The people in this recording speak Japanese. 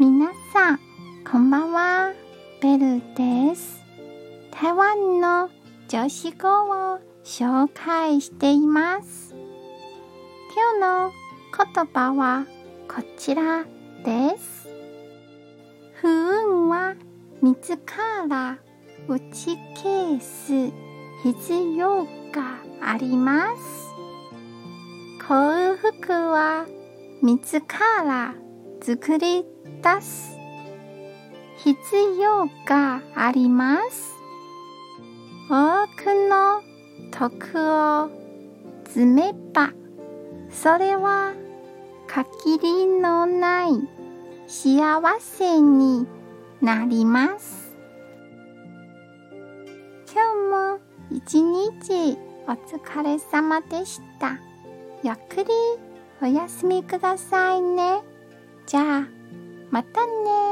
皆さん、こんばんは。ベルです。台湾の女子語を紹介しています。今日の言葉はこちらです。不運は自ら打ち消す必要があります。幸福は自ら作り出す必要があります。多くの徳を積めば、それは限りのない幸せになります。今日も一日お疲れ様でした。ゆっくりお休みくださいね。じゃあ、またね